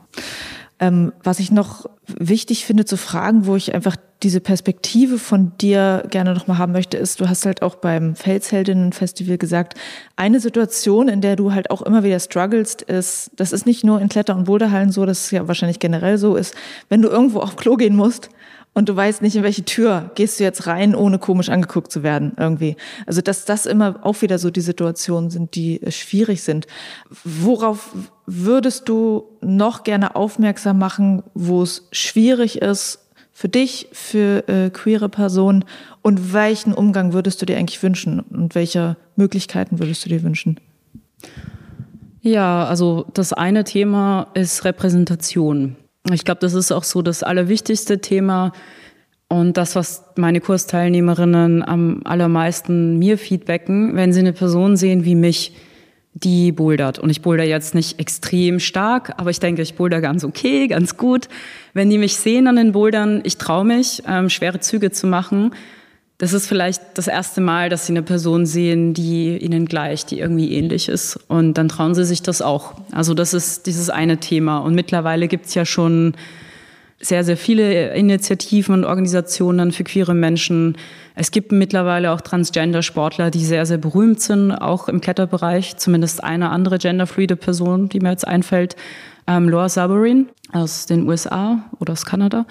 Ähm, was ich noch wichtig finde zu fragen, wo ich einfach diese Perspektive von dir gerne nochmal haben möchte, ist, du hast halt auch beim Felsheldinnen-Festival gesagt, eine Situation, in der du halt auch immer wieder strugglest, ist, das ist nicht nur in Kletter- und Boulderhallen so, das ist ja wahrscheinlich generell so, ist, wenn du irgendwo auf Klo gehen musst und du weißt nicht, in welche Tür gehst du jetzt rein, ohne komisch angeguckt zu werden irgendwie. Also dass das immer auch wieder so die Situationen sind, die äh, schwierig sind. Worauf würdest du noch gerne aufmerksam machen, wo es schwierig ist für dich, für äh, queere Personen und welchen Umgang würdest du dir eigentlich wünschen und welche Möglichkeiten würdest du dir wünschen? Ja, also das eine Thema ist Repräsentation. Ich glaube, das ist auch so das allerwichtigste Thema und das, was meine Kursteilnehmerinnen am allermeisten mir feedbacken, wenn sie eine Person sehen wie mich, die bouldert. Und ich boulder jetzt nicht extrem stark, aber ich denke, ich boulder ganz okay, ganz gut. Wenn die mich sehen an den Bouldern, ich traue mich, ähm, schwere Züge zu machen, das ist vielleicht das erste Mal, dass sie eine Person sehen, die ihnen gleicht, die irgendwie ähnlich ist. Und dann trauen sie sich das auch. Also das ist dieses eine Thema. Und mittlerweile gibt's ja schon sehr, sehr viele Initiativen und Organisationen für queere Menschen. Es gibt mittlerweile auch Transgender-Sportler, die sehr, sehr berühmt sind, auch im Kletterbereich. Zumindest eine andere genderfluide Person, die mir jetzt einfällt, ähm, Laura Sabarin aus den USA oder aus Kanada.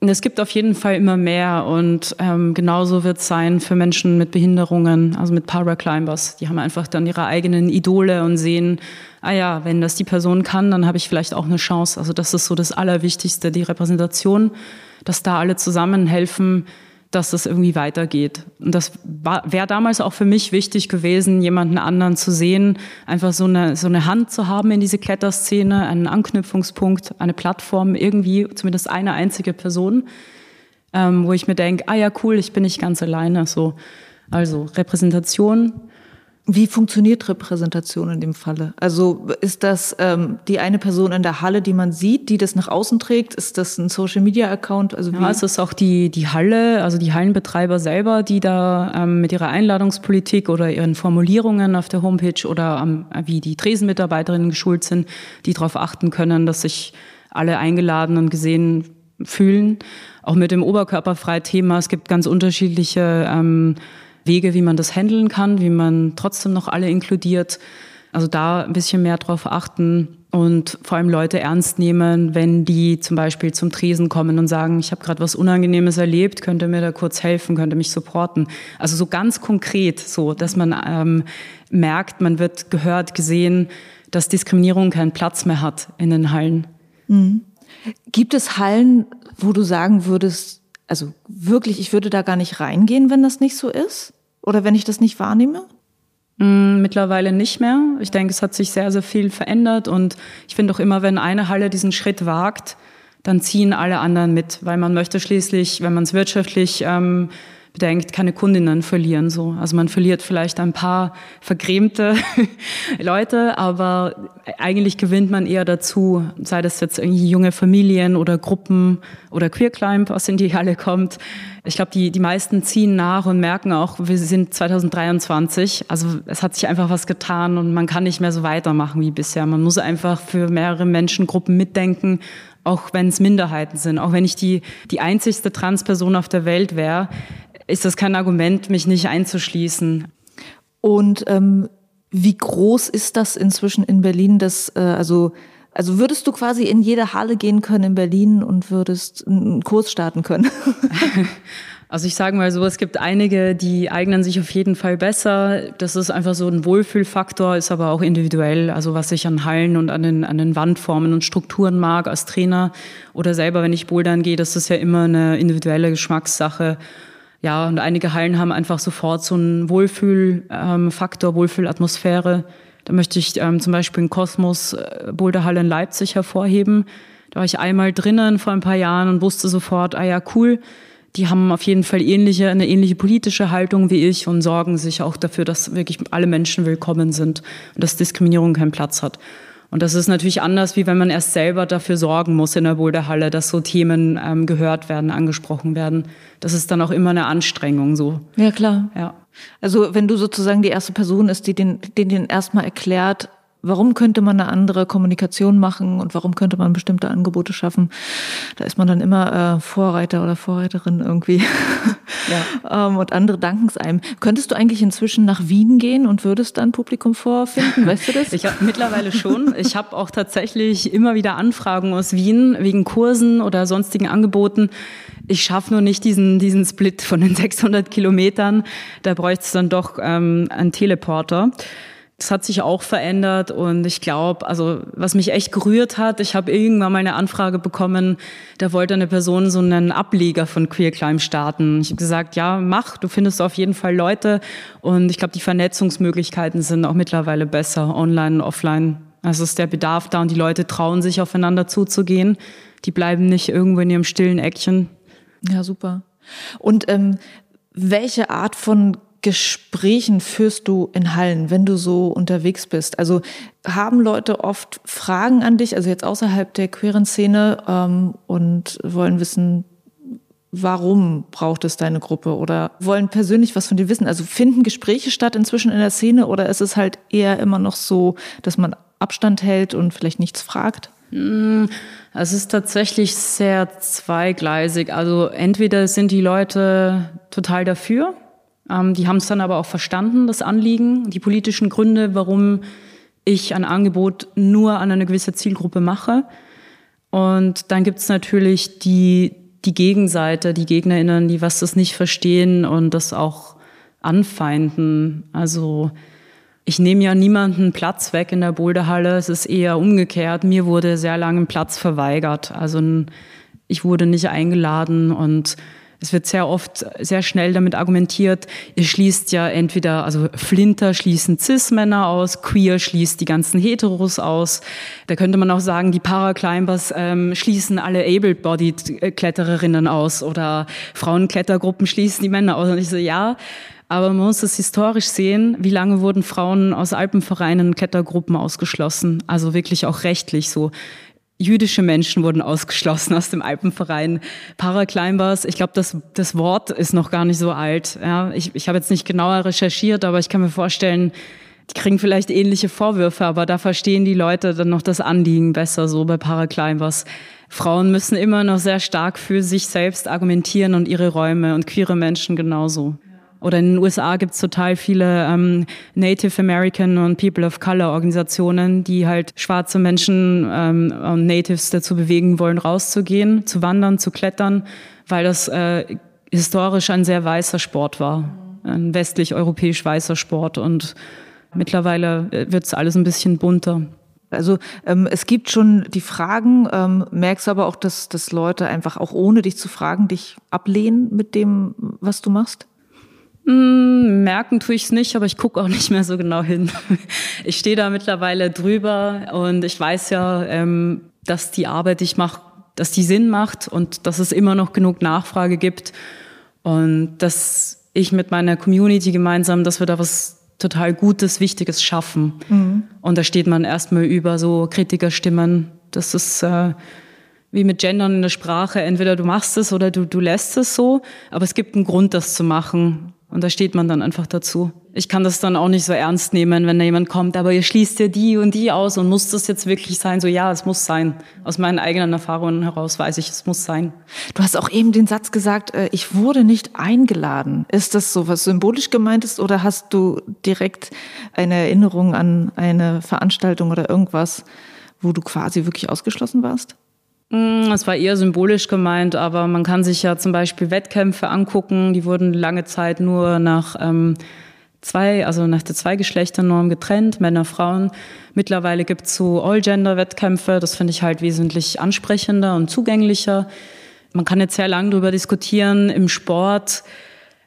Es gibt auf jeden Fall immer mehr und ähm, genauso wird es sein für Menschen mit Behinderungen, also mit Paraclimbers. Die haben einfach dann ihre eigenen Idole und sehen, ah ja, wenn das die Person kann, dann habe ich vielleicht auch eine Chance. Also das ist so das Allerwichtigste, die Repräsentation, dass da alle zusammen helfen, dass das irgendwie weitergeht. Und das wäre damals auch für mich wichtig gewesen, jemanden anderen zu sehen, einfach so eine, so eine Hand zu haben in diese Kletterszene, einen Anknüpfungspunkt, eine Plattform, irgendwie zumindest eine einzige Person, ähm, wo ich mir denke, ah ja, cool, ich bin nicht ganz alleine. So. Also Repräsentation wie funktioniert Repräsentation in dem Falle? Also ist das ähm, die eine Person in der Halle, die man sieht, die das nach außen trägt? Ist das ein Social Media Account? Also ja, es ist auch die die Halle, also die Hallenbetreiber selber, die da ähm, mit ihrer Einladungspolitik oder ihren Formulierungen auf der Homepage oder ähm, wie die Tresenmitarbeiterinnen geschult sind, die darauf achten können, dass sich alle eingeladen und gesehen fühlen. Auch mit dem Oberkörperfrei-Thema. Es gibt ganz unterschiedliche ähm, Wege, wie man das handeln kann, wie man trotzdem noch alle inkludiert. Also da ein bisschen mehr drauf achten und vor allem Leute ernst nehmen, wenn die zum Beispiel zum Tresen kommen und sagen, ich habe gerade was Unangenehmes erlebt, könnte mir da kurz helfen, könnte mich supporten. Also so ganz konkret, so dass man ähm, merkt, man wird gehört, gesehen, dass Diskriminierung keinen Platz mehr hat in den Hallen. Mhm. Gibt es Hallen, wo du sagen würdest, also wirklich, ich würde da gar nicht reingehen, wenn das nicht so ist? Oder wenn ich das nicht wahrnehme? Mm, mittlerweile nicht mehr. Ich denke, es hat sich sehr, sehr viel verändert und ich finde auch immer, wenn eine Halle diesen Schritt wagt, dann ziehen alle anderen mit, weil man möchte schließlich, wenn man es wirtschaftlich ähm, bedenkt, keine Kundinnen verlieren. So. Also man verliert vielleicht ein paar vergrämte Leute, aber eigentlich gewinnt man eher dazu, sei das jetzt irgendwie junge Familien oder Gruppen oder Queerclimb, was in die Halle kommt. Ich glaube, die, die meisten ziehen nach und merken auch, wir sind 2023. Also es hat sich einfach was getan und man kann nicht mehr so weitermachen wie bisher. Man muss einfach für mehrere Menschengruppen mitdenken auch wenn es Minderheiten sind, auch wenn ich die, die einzigste Transperson auf der Welt wäre, ist das kein Argument, mich nicht einzuschließen. Und ähm, wie groß ist das inzwischen in Berlin? Dass, äh, also, also würdest du quasi in jede Halle gehen können in Berlin und würdest einen Kurs starten können? Also ich sage mal so, es gibt einige, die eignen sich auf jeden Fall besser. Das ist einfach so ein Wohlfühlfaktor, ist aber auch individuell. Also was ich an Hallen und an den, an den Wandformen und Strukturen mag als Trainer oder selber, wenn ich bouldern gehe, das ist ja immer eine individuelle Geschmackssache. Ja, und einige Hallen haben einfach sofort so einen Wohlfühlfaktor, ähm, Wohlfühlatmosphäre. Da möchte ich ähm, zum Beispiel in Kosmos äh, Boulderhalle in Leipzig hervorheben. Da war ich einmal drinnen vor ein paar Jahren und wusste sofort, ah ja, cool, die haben auf jeden Fall ähnliche, eine ähnliche politische Haltung wie ich und sorgen sich auch dafür, dass wirklich alle Menschen willkommen sind und dass Diskriminierung keinen Platz hat. Und das ist natürlich anders, wie wenn man erst selber dafür sorgen muss in der Boulderhalle, dass so Themen ähm, gehört werden, angesprochen werden. Das ist dann auch immer eine Anstrengung so. Ja, klar. Ja. Also wenn du sozusagen die erste Person ist, die den, den, den erstmal erklärt, warum könnte man eine andere Kommunikation machen und warum könnte man bestimmte Angebote schaffen. Da ist man dann immer äh, Vorreiter oder Vorreiterin irgendwie. Ja. ähm, und andere danken es einem. Könntest du eigentlich inzwischen nach Wien gehen und würdest dann Publikum vorfinden? Weißt du das? Ich habe mittlerweile schon. Ich habe auch tatsächlich immer wieder Anfragen aus Wien wegen Kursen oder sonstigen Angeboten. Ich schaffe nur nicht diesen, diesen Split von den 600 Kilometern. Da bräuchte es dann doch ähm, einen Teleporter. Das hat sich auch verändert und ich glaube, also was mich echt gerührt hat, ich habe irgendwann mal eine Anfrage bekommen, da wollte eine Person so einen Ableger von Queer Climb starten. Ich habe gesagt, ja, mach, du findest auf jeden Fall Leute und ich glaube, die Vernetzungsmöglichkeiten sind auch mittlerweile besser, online und offline. Also ist der Bedarf da und die Leute trauen sich aufeinander zuzugehen. Die bleiben nicht irgendwo in ihrem stillen Eckchen. Ja, super. Und ähm, welche Art von Gesprächen führst du in Hallen, wenn du so unterwegs bist? Also haben Leute oft Fragen an dich, also jetzt außerhalb der queeren Szene ähm, und wollen wissen, warum braucht es deine Gruppe oder wollen persönlich was von dir wissen? Also finden Gespräche statt inzwischen in der Szene oder ist es halt eher immer noch so, dass man Abstand hält und vielleicht nichts fragt? Mm, es ist tatsächlich sehr zweigleisig. Also entweder sind die Leute total dafür ähm, die haben es dann aber auch verstanden, das Anliegen, die politischen Gründe, warum ich ein Angebot nur an eine gewisse Zielgruppe mache. Und dann gibt es natürlich die, die Gegenseite, die GegnerInnen, die was das nicht verstehen und das auch anfeinden. Also ich nehme ja niemanden Platz weg in der Boulderhalle. Es ist eher umgekehrt. Mir wurde sehr lange Platz verweigert. Also ich wurde nicht eingeladen und es wird sehr oft sehr schnell damit argumentiert, ihr schließt ja entweder, also Flinter schließen Cis-Männer aus, Queer schließt die ganzen Heteros aus. Da könnte man auch sagen, die Paraclimbers ähm, schließen alle Able-Bodied-Klettererinnen aus oder Frauenklettergruppen schließen die Männer aus. Und ich so, ja, aber man muss es historisch sehen, wie lange wurden Frauen aus Alpenvereinen, Klettergruppen ausgeschlossen. Also wirklich auch rechtlich so. Jüdische Menschen wurden ausgeschlossen aus dem Alpenverein. Paraclimbers, ich glaube, das, das Wort ist noch gar nicht so alt. Ja, ich, ich habe jetzt nicht genauer recherchiert, aber ich kann mir vorstellen, die kriegen vielleicht ähnliche Vorwürfe, aber da verstehen die Leute dann noch das Anliegen besser so bei Paraclimbers. Frauen müssen immer noch sehr stark für sich selbst argumentieren und ihre Räume und queere Menschen genauso. Oder in den USA gibt es total viele ähm, Native American und People of Color Organisationen, die halt schwarze Menschen ähm, und Natives dazu bewegen wollen, rauszugehen, zu wandern, zu klettern, weil das äh, historisch ein sehr weißer Sport war, ein westlich-europäisch weißer Sport. Und mittlerweile äh, wird es alles ein bisschen bunter. Also ähm, es gibt schon die Fragen, ähm, merkst aber auch, dass, dass Leute einfach auch ohne dich zu fragen, dich ablehnen mit dem, was du machst? Hm, merken tue ich es nicht, aber ich gucke auch nicht mehr so genau hin. Ich stehe da mittlerweile drüber und ich weiß ja, ähm, dass die Arbeit, die ich mache, dass die Sinn macht und dass es immer noch genug Nachfrage gibt und dass ich mit meiner Community gemeinsam, dass wir da was total Gutes, Wichtiges schaffen. Mhm. Und da steht man erstmal über so Kritikerstimmen. Das ist äh, wie mit Gendern in der Sprache. Entweder du machst es oder du, du lässt es so, aber es gibt einen Grund, das zu machen. Und da steht man dann einfach dazu. Ich kann das dann auch nicht so ernst nehmen, wenn da jemand kommt, aber ihr schließt ja die und die aus und muss das jetzt wirklich sein? So, ja, es muss sein. Aus meinen eigenen Erfahrungen heraus weiß ich, es muss sein. Du hast auch eben den Satz gesagt, äh, ich wurde nicht eingeladen. Ist das so was symbolisch gemeint ist oder hast du direkt eine Erinnerung an eine Veranstaltung oder irgendwas, wo du quasi wirklich ausgeschlossen warst? Mm, es war eher symbolisch gemeint, aber man kann sich ja zum Beispiel Wettkämpfe angucken, die wurden lange Zeit nur nach ähm, zwei, also nach der Zweigeschlechternorm getrennt, Männer, Frauen. Mittlerweile gibt es so All-Gender-Wettkämpfe, das finde ich halt wesentlich ansprechender und zugänglicher. Man kann jetzt sehr lang darüber diskutieren im Sport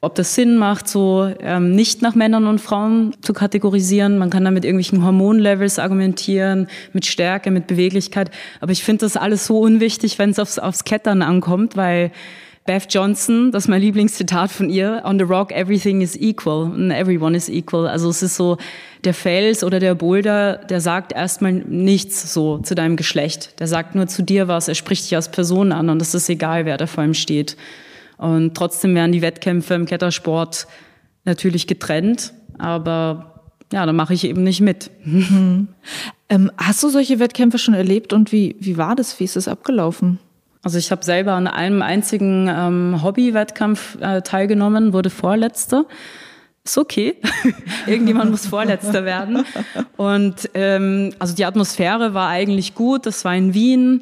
ob das Sinn macht, so ähm, nicht nach Männern und Frauen zu kategorisieren. Man kann da mit irgendwelchen Hormonlevels argumentieren, mit Stärke, mit Beweglichkeit. Aber ich finde das alles so unwichtig, wenn es aufs, aufs Klettern ankommt, weil Beth Johnson, das ist mein Lieblingszitat von ihr, on the rock everything is equal and everyone is equal. Also es ist so, der Fels oder der Boulder, der sagt erstmal nichts so zu deinem Geschlecht. Der sagt nur zu dir was, er spricht dich als Person an und es ist egal, wer da vor ihm steht. Und trotzdem werden die Wettkämpfe im Klettersport natürlich getrennt, aber ja, da mache ich eben nicht mit. Mhm. Ähm, hast du solche Wettkämpfe schon erlebt und wie, wie war das? Wie ist es abgelaufen? Also ich habe selber an einem einzigen ähm, Hobby-Wettkampf äh, teilgenommen, wurde Vorletzter. Ist okay. Irgendjemand muss Vorletzter werden. Und ähm, also die Atmosphäre war eigentlich gut. Das war in Wien.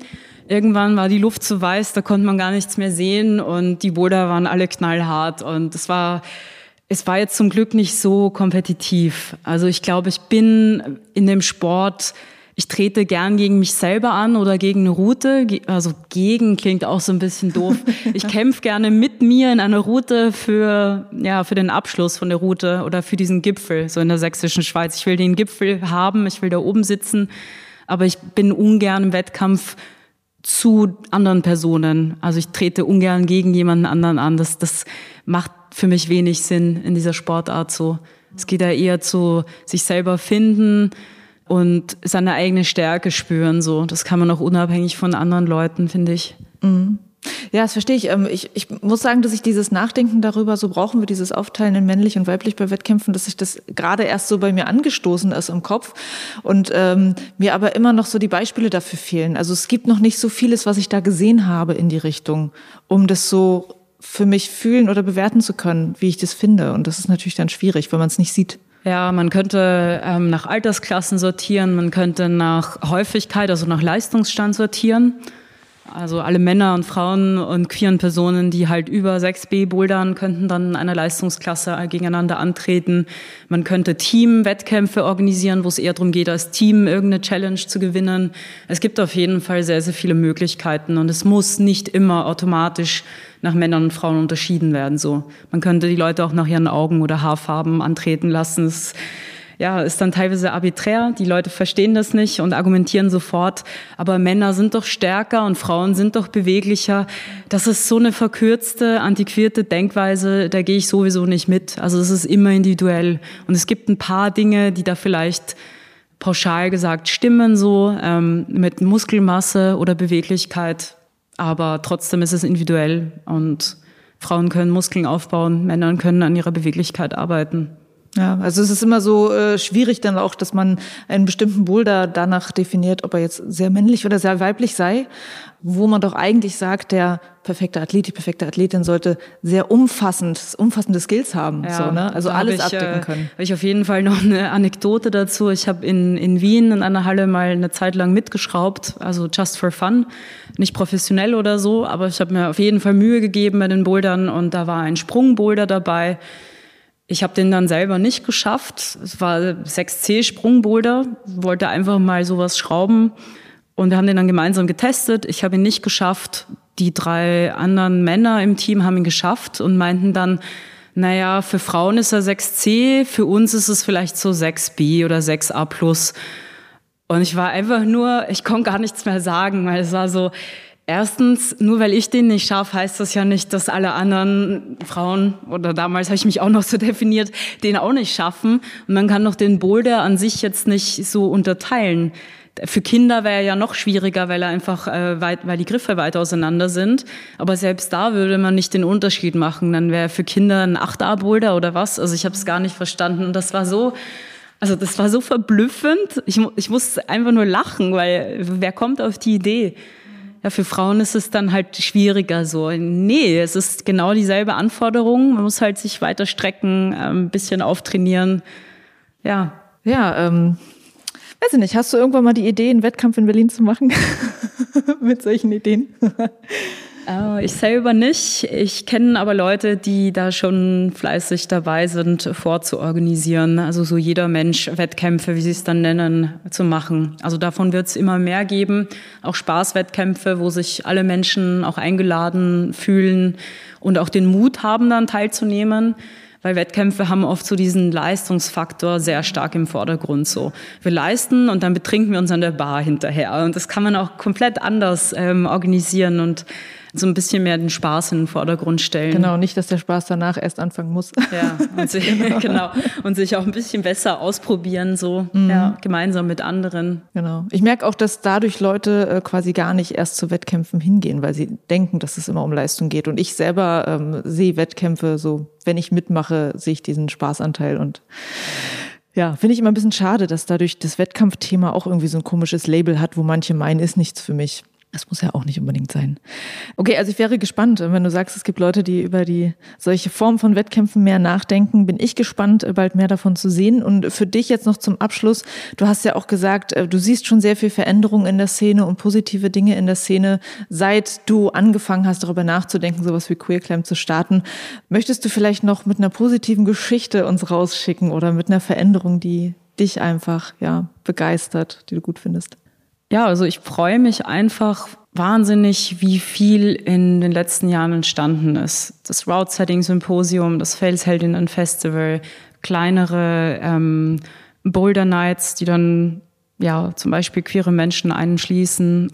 Irgendwann war die Luft zu weiß, da konnte man gar nichts mehr sehen und die Boulder waren alle knallhart und es war es war jetzt zum Glück nicht so kompetitiv. Also ich glaube, ich bin in dem Sport, ich trete gern gegen mich selber an oder gegen eine Route. Also gegen klingt auch so ein bisschen doof. Ich kämpfe gerne mit mir in einer Route für, ja, für den Abschluss von der Route oder für diesen Gipfel, so in der sächsischen Schweiz. Ich will den Gipfel haben, ich will da oben sitzen, aber ich bin ungern im Wettkampf zu anderen Personen. Also ich trete ungern gegen jemanden anderen an. Das, das macht für mich wenig Sinn in dieser Sportart so. Es geht ja eher zu sich selber finden und seine eigene Stärke spüren. So, das kann man auch unabhängig von anderen Leuten, finde ich. Mhm. Ja, das verstehe ich. Ähm, ich. Ich muss sagen, dass ich dieses Nachdenken darüber, so brauchen wir dieses Aufteilen in männlich und weiblich bei Wettkämpfen, dass sich das gerade erst so bei mir angestoßen ist im Kopf und ähm, mir aber immer noch so die Beispiele dafür fehlen. Also es gibt noch nicht so vieles, was ich da gesehen habe in die Richtung, um das so für mich fühlen oder bewerten zu können, wie ich das finde. Und das ist natürlich dann schwierig, wenn man es nicht sieht. Ja, man könnte ähm, nach Altersklassen sortieren, man könnte nach Häufigkeit, also nach Leistungsstand sortieren. Also alle Männer und Frauen und queeren Personen, die halt über 6b bouldern, könnten dann in einer Leistungsklasse gegeneinander antreten. Man könnte Team-Wettkämpfe organisieren, wo es eher darum geht, als Team irgendeine Challenge zu gewinnen. Es gibt auf jeden Fall sehr, sehr viele Möglichkeiten und es muss nicht immer automatisch nach Männern und Frauen unterschieden werden. So, man könnte die Leute auch nach ihren Augen oder Haarfarben antreten lassen. Es ja, ist dann teilweise arbiträr. Die Leute verstehen das nicht und argumentieren sofort. Aber Männer sind doch stärker und Frauen sind doch beweglicher. Das ist so eine verkürzte, antiquierte Denkweise, da gehe ich sowieso nicht mit. Also es ist immer individuell. Und es gibt ein paar Dinge, die da vielleicht pauschal gesagt stimmen, so ähm, mit Muskelmasse oder Beweglichkeit. Aber trotzdem ist es individuell und Frauen können Muskeln aufbauen, Männer können an ihrer Beweglichkeit arbeiten. Ja, also es ist immer so äh, schwierig dann auch, dass man einen bestimmten Boulder danach definiert, ob er jetzt sehr männlich oder sehr weiblich sei, wo man doch eigentlich sagt, der perfekte Athlet, die perfekte Athletin sollte sehr umfassend, umfassende Skills haben, ja, so, ne? also alles ich, abdecken äh, können. Äh, habe ich auf jeden Fall noch eine Anekdote dazu. Ich habe in, in Wien in einer Halle mal eine Zeit lang mitgeschraubt, also just for fun, nicht professionell oder so, aber ich habe mir auf jeden Fall Mühe gegeben bei den Bouldern und da war ein Sprungboulder dabei ich habe den dann selber nicht geschafft. Es war 6C Sprungboulder, wollte einfach mal sowas schrauben und wir haben den dann gemeinsam getestet. Ich habe ihn nicht geschafft. Die drei anderen Männer im Team haben ihn geschafft und meinten dann, naja, für Frauen ist er 6C, für uns ist es vielleicht so 6B oder 6A plus. Und ich war einfach nur, ich konnte gar nichts mehr sagen, weil es war so, Erstens, nur weil ich den nicht schaffe, heißt das ja nicht, dass alle anderen Frauen, oder damals habe ich mich auch noch so definiert, den auch nicht schaffen. Und man kann doch den Boulder an sich jetzt nicht so unterteilen. Für Kinder wäre er ja noch schwieriger, weil er einfach, äh, weit, weil die Griffe weit auseinander sind. Aber selbst da würde man nicht den Unterschied machen. Dann wäre für Kinder ein 8a-Boulder oder was. Also ich habe es gar nicht verstanden. Und das war so, also das war so verblüffend. Ich, ich musste einfach nur lachen, weil wer kommt auf die Idee? Ja, für Frauen ist es dann halt schwieriger so. Nee, es ist genau dieselbe Anforderung. Man muss halt sich weiter strecken, ähm, ein bisschen auftrainieren. Ja. Ja, ähm, weiß ich nicht, hast du irgendwann mal die Idee, einen Wettkampf in Berlin zu machen? Mit solchen Ideen? Äh, ich selber nicht. Ich kenne aber Leute, die da schon fleißig dabei sind, vorzuorganisieren. Also so jeder Mensch Wettkämpfe, wie sie es dann nennen, zu machen. Also davon wird es immer mehr geben. Auch Spaßwettkämpfe, wo sich alle Menschen auch eingeladen fühlen und auch den Mut haben, dann teilzunehmen weil Wettkämpfe haben oft so diesen Leistungsfaktor sehr stark im Vordergrund. So, wir leisten und dann betrinken wir uns an der Bar hinterher und das kann man auch komplett anders ähm, organisieren und so ein bisschen mehr den Spaß in den Vordergrund stellen. Genau, nicht, dass der Spaß danach erst anfangen muss. Ja, und sich, genau. genau. Und sich auch ein bisschen besser ausprobieren, so mhm. ja, gemeinsam mit anderen. Genau. Ich merke auch, dass dadurch Leute äh, quasi gar nicht erst zu Wettkämpfen hingehen, weil sie denken, dass es immer um Leistung geht. Und ich selber ähm, sehe Wettkämpfe so, wenn ich mitmache, sehe ich diesen Spaßanteil und ja, finde ich immer ein bisschen schade, dass dadurch das Wettkampfthema auch irgendwie so ein komisches Label hat, wo manche meinen, ist nichts für mich. Das muss ja auch nicht unbedingt sein. Okay, also ich wäre gespannt, wenn du sagst, es gibt Leute, die über die solche Form von Wettkämpfen mehr nachdenken, bin ich gespannt, bald mehr davon zu sehen. Und für dich jetzt noch zum Abschluss, du hast ja auch gesagt, äh, du siehst schon sehr viel Veränderung in der Szene und positive Dinge in der Szene, seit du angefangen hast, darüber nachzudenken, sowas wie Queer Clam zu starten. Möchtest du vielleicht noch mit einer positiven Geschichte uns rausschicken oder mit einer Veränderung, die dich einfach ja begeistert, die du gut findest? Ja, also ich freue mich einfach wahnsinnig, wie viel in den letzten Jahren entstanden ist. Das Route Setting Symposium, das Felsheldinnen Festival, kleinere ähm, Boulder Nights, die dann ja zum Beispiel queere Menschen einschließen.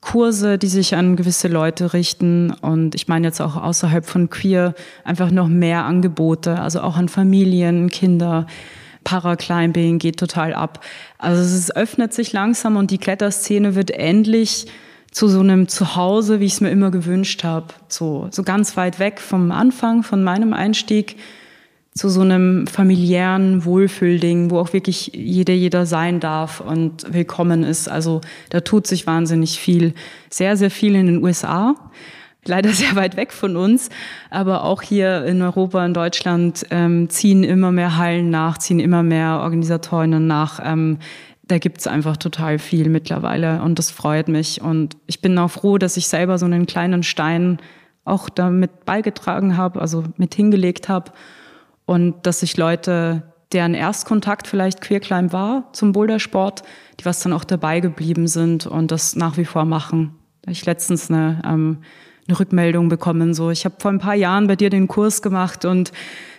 Kurse, die sich an gewisse Leute richten und ich meine jetzt auch außerhalb von queer einfach noch mehr Angebote, also auch an Familien, Kinder. Paraclimbing geht total ab. Also es öffnet sich langsam und die Kletterszene wird endlich zu so einem Zuhause, wie ich es mir immer gewünscht habe. So, so ganz weit weg vom Anfang, von meinem Einstieg, zu so einem familiären Wohlfühlding, wo auch wirklich jeder, jeder sein darf und willkommen ist. Also da tut sich wahnsinnig viel. Sehr, sehr viel in den USA leider sehr weit weg von uns, aber auch hier in Europa, in Deutschland ähm, ziehen immer mehr Hallen nach, ziehen immer mehr Organisatorinnen nach. Ähm, da gibt es einfach total viel mittlerweile und das freut mich. Und ich bin auch froh, dass ich selber so einen kleinen Stein auch damit beigetragen habe, also mit hingelegt habe und dass sich Leute, deren Erstkontakt vielleicht Queerclimb war zum Bouldersport, die was dann auch dabei geblieben sind und das nach wie vor machen. Ich letztens eine ähm, eine Rückmeldung bekommen. So, ich habe vor ein paar Jahren bei dir den Kurs gemacht und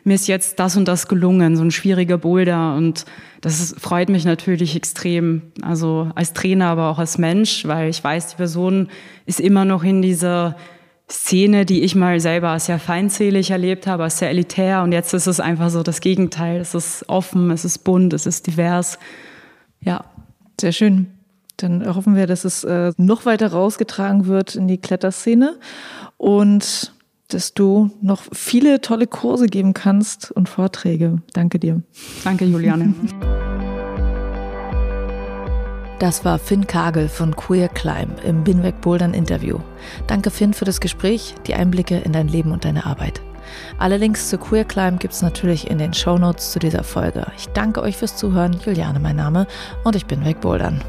mir ist jetzt das und das gelungen, so ein schwieriger Boulder. Und das ist, freut mich natürlich extrem. Also als Trainer, aber auch als Mensch, weil ich weiß, die Person ist immer noch in dieser Szene, die ich mal selber sehr feindselig erlebt habe, als sehr elitär. Und jetzt ist es einfach so das Gegenteil. Es ist offen, es ist bunt, es ist divers. Ja, sehr schön. Dann hoffen wir, dass es äh, noch weiter rausgetragen wird in die Kletterszene und dass du noch viele tolle Kurse geben kannst und Vorträge. Danke dir. Danke, Juliane. Das war Finn Kagel von Queer Climb im Binweg Bouldern Interview. Danke Finn für das Gespräch, die Einblicke in dein Leben und deine Arbeit. Alle Links zu Queer Climb gibt es natürlich in den Show Notes zu dieser Folge. Ich danke euch fürs Zuhören. Juliane mein Name und ich bin Wegbouldern.